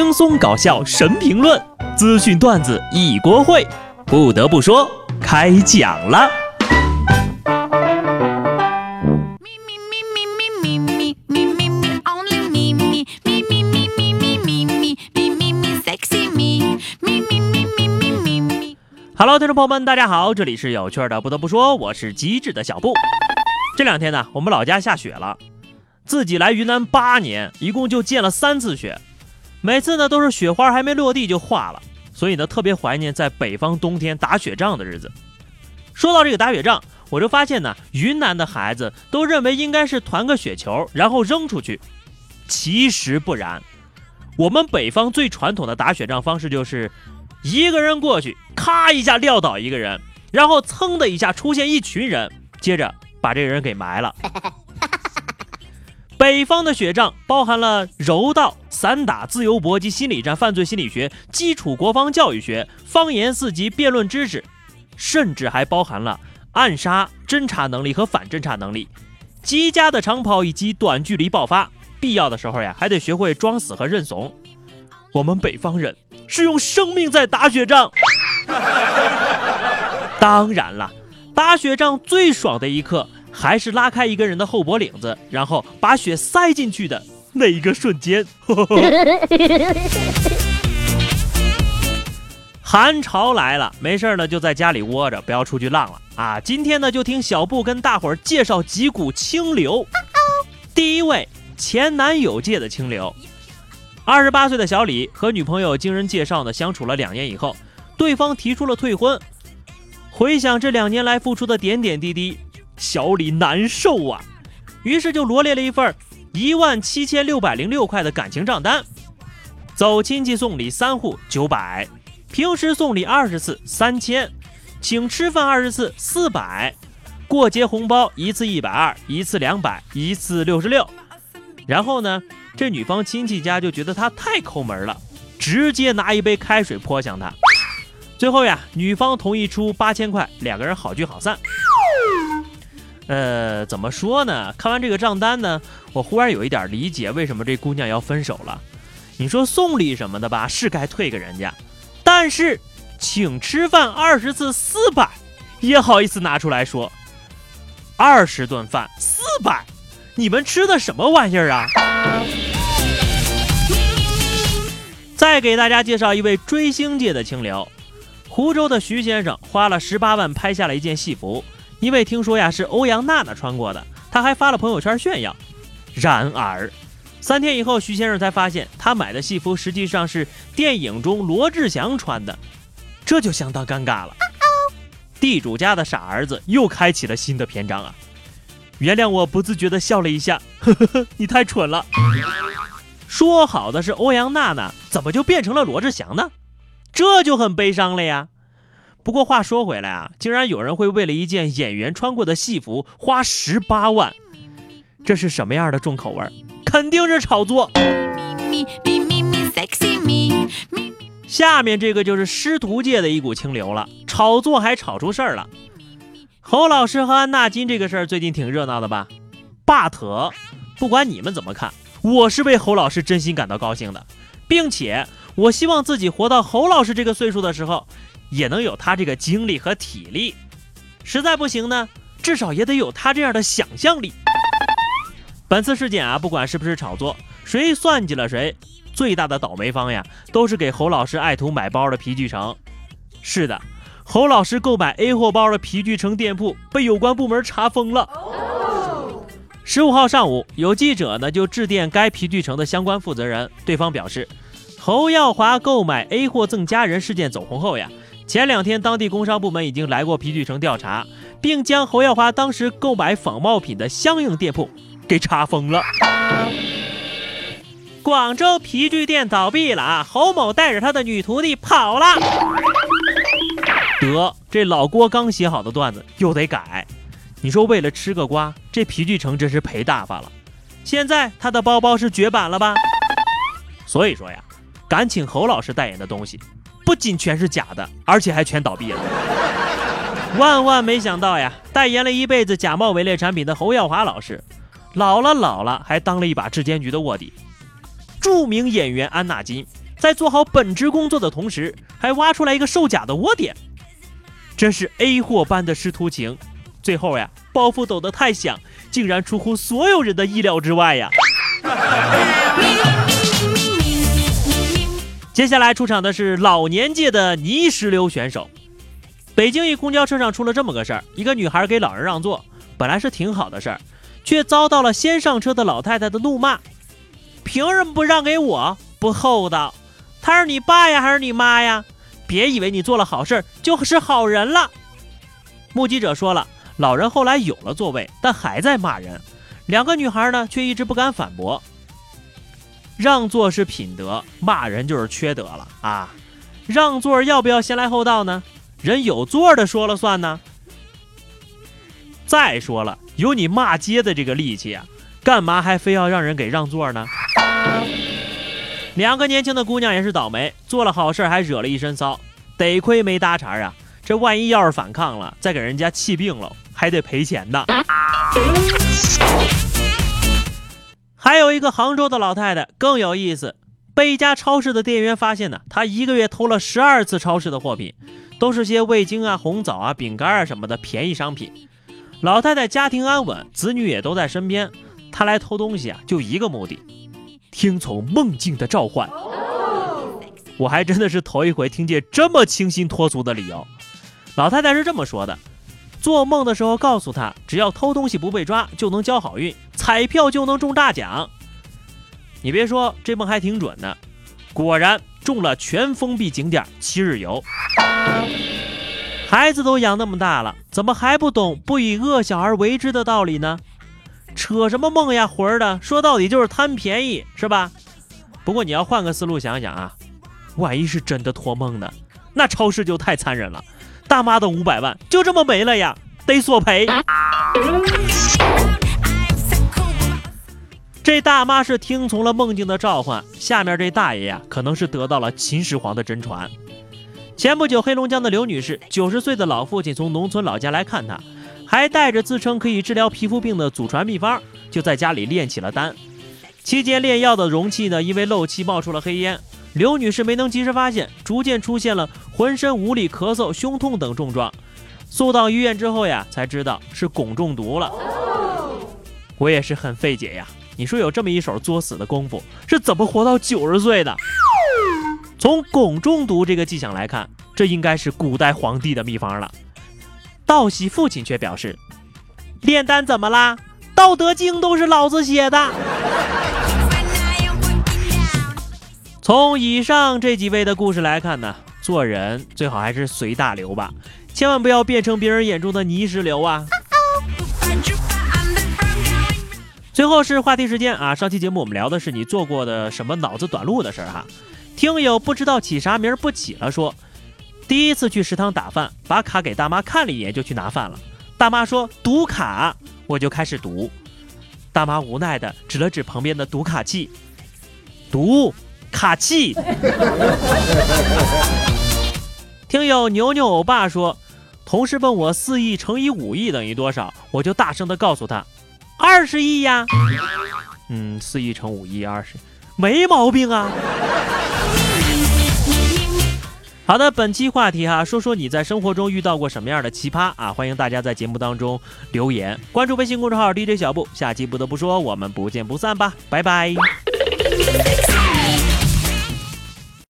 轻松搞笑神评论，资讯段子一锅烩。不得不说，开讲了。Hello，听众朋友们，大家好，这里是有趣的。不得不说，我是机智的小布。这两天呢，我们老家下雪了。自己来云南八年，一共就见了三次雪，每次呢都是雪花还没落地就化了，所以呢特别怀念在北方冬天打雪仗的日子。说到这个打雪仗，我就发现呢，云南的孩子都认为应该是团个雪球，然后扔出去，其实不然。我们北方最传统的打雪仗方式就是一个人过去，咔一下撂倒一个人，然后噌的一下出现一群人，接着把这个人给埋了。北方的雪仗包含了柔道、散打、自由搏击、心理战、犯罪心理学、基础国防教育学、方言四级、辩论知识，甚至还包含了暗杀、侦察能力和反侦察能力、极佳的长跑以及短距离爆发。必要的时候呀，还得学会装死和认怂。我们北方人是用生命在打雪仗。当然了，打雪仗最爽的一刻。还是拉开一个人的后脖领子，然后把血塞进去的那一个瞬间。寒潮来了，没事呢就在家里窝着，不要出去浪了啊！今天呢就听小布跟大伙儿介绍几股清流。第一位，前男友界的清流。二十八岁的小李和女朋友经人介绍呢，相处了两年以后，对方提出了退婚。回想这两年来付出的点点滴滴。小李难受啊，于是就罗列了一份一万七千六百零六块的感情账单：走亲戚送礼三户九百，平时送礼二十次三千，请吃饭二十次四百，过节红包一次一百二，一次两百，一次六十六。然后呢，这女方亲戚家就觉得他太抠门了，直接拿一杯开水泼向他。最后呀，女方同意出八千块，两个人好聚好散。呃，怎么说呢？看完这个账单呢，我忽然有一点理解为什么这姑娘要分手了。你说送礼什么的吧，是该退给人家，但是请吃饭二十次四百，也好意思拿出来说，二十顿饭四百，你们吃的什么玩意儿啊？再给大家介绍一位追星界的清流，湖州的徐先生花了十八万拍下了一件戏服。因为听说呀是欧阳娜娜穿过的，他还发了朋友圈炫耀。然而，三天以后，徐先生才发现他买的戏服实际上是电影中罗志祥穿的，这就相当尴尬了。地主家的傻儿子又开启了新的篇章啊！原谅我不自觉地笑了一下，呵呵呵，你太蠢了。说好的是欧阳娜娜，怎么就变成了罗志祥呢？这就很悲伤了呀。不过话说回来啊，竟然有人会为了一件演员穿过的戏服花十八万，这是什么样的重口味？肯定是炒作。下面这个就是师徒界的一股清流了，炒作还炒出事儿了。侯老师和安纳金这个事儿最近挺热闹的吧？But，不管你们怎么看，我是为侯老师真心感到高兴的，并且我希望自己活到侯老师这个岁数的时候。也能有他这个精力和体力，实在不行呢，至少也得有他这样的想象力。本次事件啊，不管是不是炒作，谁算计了谁，最大的倒霉方呀，都是给侯老师爱徒买包的皮具城。是的，侯老师购买 A 货包的皮具城店铺被有关部门查封了。十五号上午，有记者呢就致电该皮具城的相关负责人，对方表示，侯耀华购买 A 货赠家人事件走红后呀。前两天，当地工商部门已经来过皮具城调查，并将侯耀华当时购买仿冒品的相应店铺给查封了。广州皮具店倒闭了啊！侯某带着他的女徒弟跑了。得，这老郭刚写好的段子又得改。你说为了吃个瓜，这皮具城真是赔大发了。现在他的包包是绝版了吧？所以说呀，敢请侯老师代言的东西。不仅全是假的，而且还全倒闭了。万万没想到呀！代言了一辈子假冒伪劣产品的侯耀华老师，老了老了还当了一把质监局的卧底。著名演员安纳金在做好本职工作的同时，还挖出来一个售假的窝点，真是 A 货般的师徒情。最后呀，包袱抖得太响，竟然出乎所有人的意料之外呀！接下来出场的是老年界的泥石流选手。北京一公交车上出了这么个事儿：一个女孩给老人让座，本来是挺好的事儿，却遭到了先上车的老太太的怒骂。凭什么不让给我？不厚道！他是你爸呀，还是你妈呀？别以为你做了好事就是好人了。目击者说了，老人后来有了座位，但还在骂人。两个女孩呢，却一直不敢反驳。让座是品德，骂人就是缺德了啊！让座要不要先来后到呢？人有座的说了算呢。再说了，有你骂街的这个力气啊，干嘛还非要让人给让座呢？两个年轻的姑娘也是倒霉，做了好事还惹了一身骚，得亏没搭茬啊！这万一要是反抗了，再给人家气病了，还得赔钱的。还有一个杭州的老太太更有意思，被一家超市的店员发现呢，她一个月偷了十二次超市的货品，都是些味精啊、红枣啊、饼干啊什么的便宜商品。老太太家庭安稳，子女也都在身边，她来偷东西啊，就一个目的。听从梦境的召唤，我还真的是头一回听见这么清新脱俗的理由。老太太是这么说的：做梦的时候告诉她，只要偷东西不被抓，就能交好运，彩票就能中大奖。你别说，这梦还挺准的，果然中了全封闭景点七日游。孩子都养那么大了，怎么还不懂不以恶小而为之的道理呢？扯什么梦呀魂儿的，说到底就是贪便宜，是吧？不过你要换个思路想想啊，万一是真的托梦呢？那超市就太残忍了，大妈的五百万就这么没了呀，得索赔。这大妈是听从了梦境的召唤，下面这大爷呀，可能是得到了秦始皇的真传。前不久，黑龙江的刘女士，九十岁的老父亲从农村老家来看她。还带着自称可以治疗皮肤病的祖传秘方，就在家里炼起了丹。期间炼药的容器呢，因为漏气冒出了黑烟。刘女士没能及时发现，逐渐出现了浑身无力、咳嗽、胸痛等症状。送到医院之后呀，才知道是汞中毒了。我也是很费解呀，你说有这么一手作死的功夫，是怎么活到九十岁的？从汞中毒这个迹象来看，这应该是古代皇帝的秘方了。道喜父亲却表示：“炼丹怎么啦？《道德经》都是老子写的。”从以上这几位的故事来看呢，做人最好还是随大流吧，千万不要变成别人眼中的泥石流啊！最后是话题时间啊，上期节目我们聊的是你做过的什么脑子短路的事儿哈，听友不知道起啥名不起了说。第一次去食堂打饭，把卡给大妈看了一眼就去拿饭了。大妈说读卡，我就开始读。大妈无奈的指了指旁边的读卡器，读卡器。听友牛牛欧巴说，同事问我四亿乘以五亿等于多少，我就大声的告诉他，二十亿呀。嗯，四亿乘五亿二十，没毛病啊。好的，本期话题哈，说说你在生活中遇到过什么样的奇葩啊？欢迎大家在节目当中留言，关注微信公众号 DJ 小布，下期不得不说，我们不见不散吧，拜拜。